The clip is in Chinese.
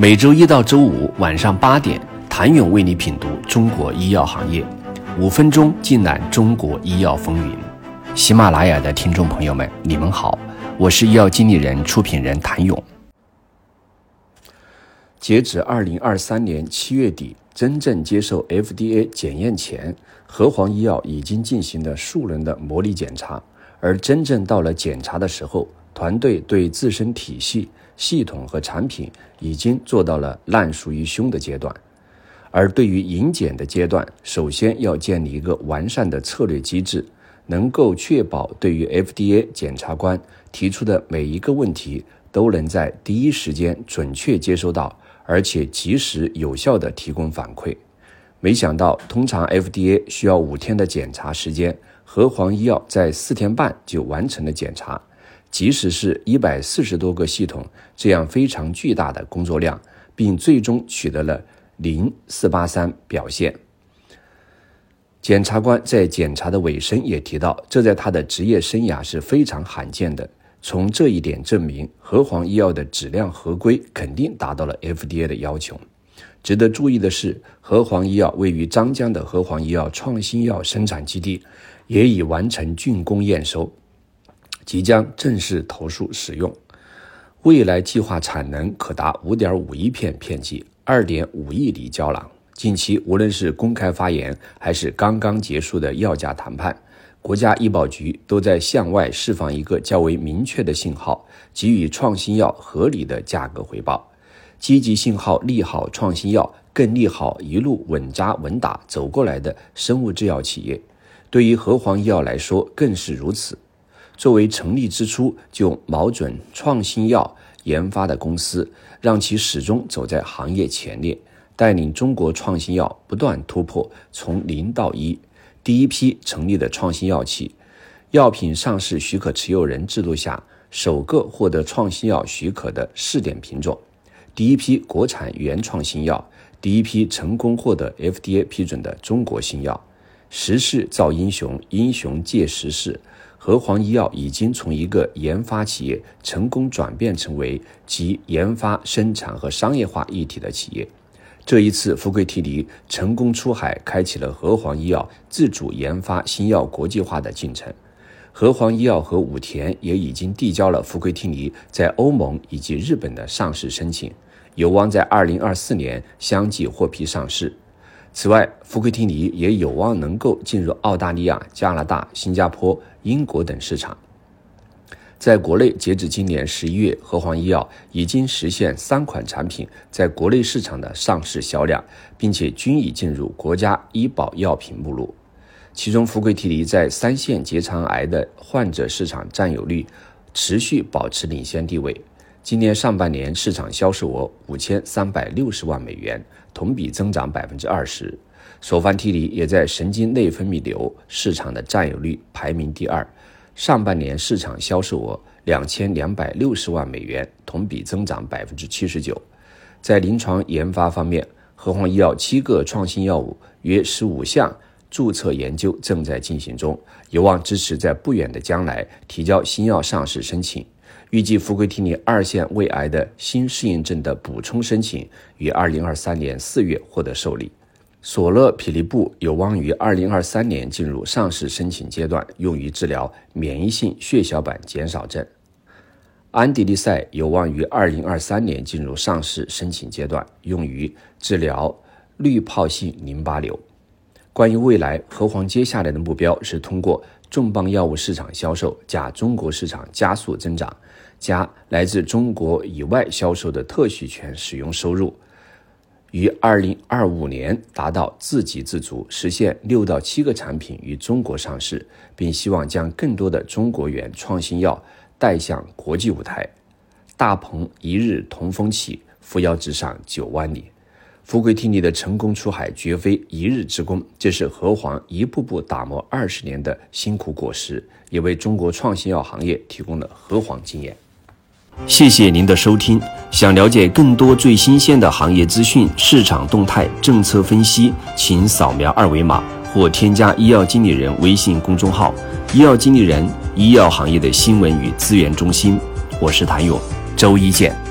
每周一到周五晚上八点，谭勇为你品读中国医药行业，五分钟尽览中国医药风云。喜马拉雅的听众朋友们，你们好，我是医药经理人、出品人谭勇。截止二零二三年七月底，真正接受 FDA 检验前，和黄医药已经进行了数轮的模拟检查，而真正到了检查的时候，团队对自身体系。系统和产品已经做到了烂熟于胸的阶段，而对于迎检的阶段，首先要建立一个完善的策略机制，能够确保对于 FDA 检察官提出的每一个问题都能在第一时间准确接收到，而且及时有效地提供反馈。没想到，通常 FDA 需要五天的检查时间，和黄医药在四天半就完成了检查。即使是一百四十多个系统这样非常巨大的工作量，并最终取得了零四八三表现。检察官在检查的尾声也提到，这在他的职业生涯是非常罕见的。从这一点证明，和黄医药的质量合规肯定达到了 FDA 的要求。值得注意的是，和黄医药位于张江的和黄医药创新药生产基地也已完成竣工验收。即将正式投诉使用，未来计划产能可达五点五亿片片剂，二点五亿粒胶囊。近期，无论是公开发言，还是刚刚结束的药价谈判，国家医保局都在向外释放一个较为明确的信号，给予创新药合理的价格回报。积极信号利好创新药，更利好一路稳扎稳打走过来的生物制药企业。对于和黄医药来说，更是如此。作为成立之初就瞄准创新药研发的公司，让其始终走在行业前列，带领中国创新药不断突破从零到一。第一批成立的创新药企，药品上市许可持有人制度下首个获得创新药许可的试点品种，第一批国产原创新药，第一批成功获得 FDA 批准的中国新药。时势造英雄，英雄借时势。和黄医药已经从一个研发企业成功转变成为集研发、生产和商业化一体的企业。这一次，福奎提尼成功出海，开启了和黄医药自主研发新药国际化的进程。和黄医药和武田也已经递交了福奎提尼在欧盟以及日本的上市申请，有望在二零二四年相继获批上市。此外，福奎提尼也有望能够进入澳大利亚、加拿大、新加坡、英国等市场。在国内，截至今年十一月，和黄医药已经实现三款产品在国内市场的上市销量，并且均已进入国家医保药品目录。其中，福奎提尼在三线结肠癌的患者市场占有率持续保持领先地位。今年上半年市场销售额五千三百六十万美元，同比增长百分之二十。索凡替尼也在神经内分泌瘤市场的占有率排名第二，上半年市场销售额两千两百六十万美元，同比增长百分之七十九。在临床研发方面，和黄医药七个创新药物约十五项注册研究正在进行中，有望支持在不远的将来提交新药上市申请。预计福奎替尼二线胃癌的新适应症的补充申请于二零二三年四月获得受理。索乐匹利布有望于二零二三年进入上市申请阶段，用于治疗免疫性血小板减少症。安迪利赛有望于二零二三年进入上市申请阶段，用于治疗滤泡性淋巴瘤。关于未来，和黄接下来的目标是通过重磅药物市场销售加中国市场加速增长。加来自中国以外销售的特许权使用收入，于二零二五年达到自给自足，实现六到七个产品于中国上市，并希望将更多的中国原创新药带向国际舞台。大鹏一日同风起，扶摇直上九万里。富贵替尼的成功出海绝非一日之功，这是和黄一步步打磨二十年的辛苦果实，也为中国创新药行业提供了和黄经验。谢谢您的收听。想了解更多最新鲜的行业资讯、市场动态、政策分析，请扫描二维码或添加医药经理人微信公众号“医药经理人”——医药行业的新闻与资源中心。我是谭勇，周一见。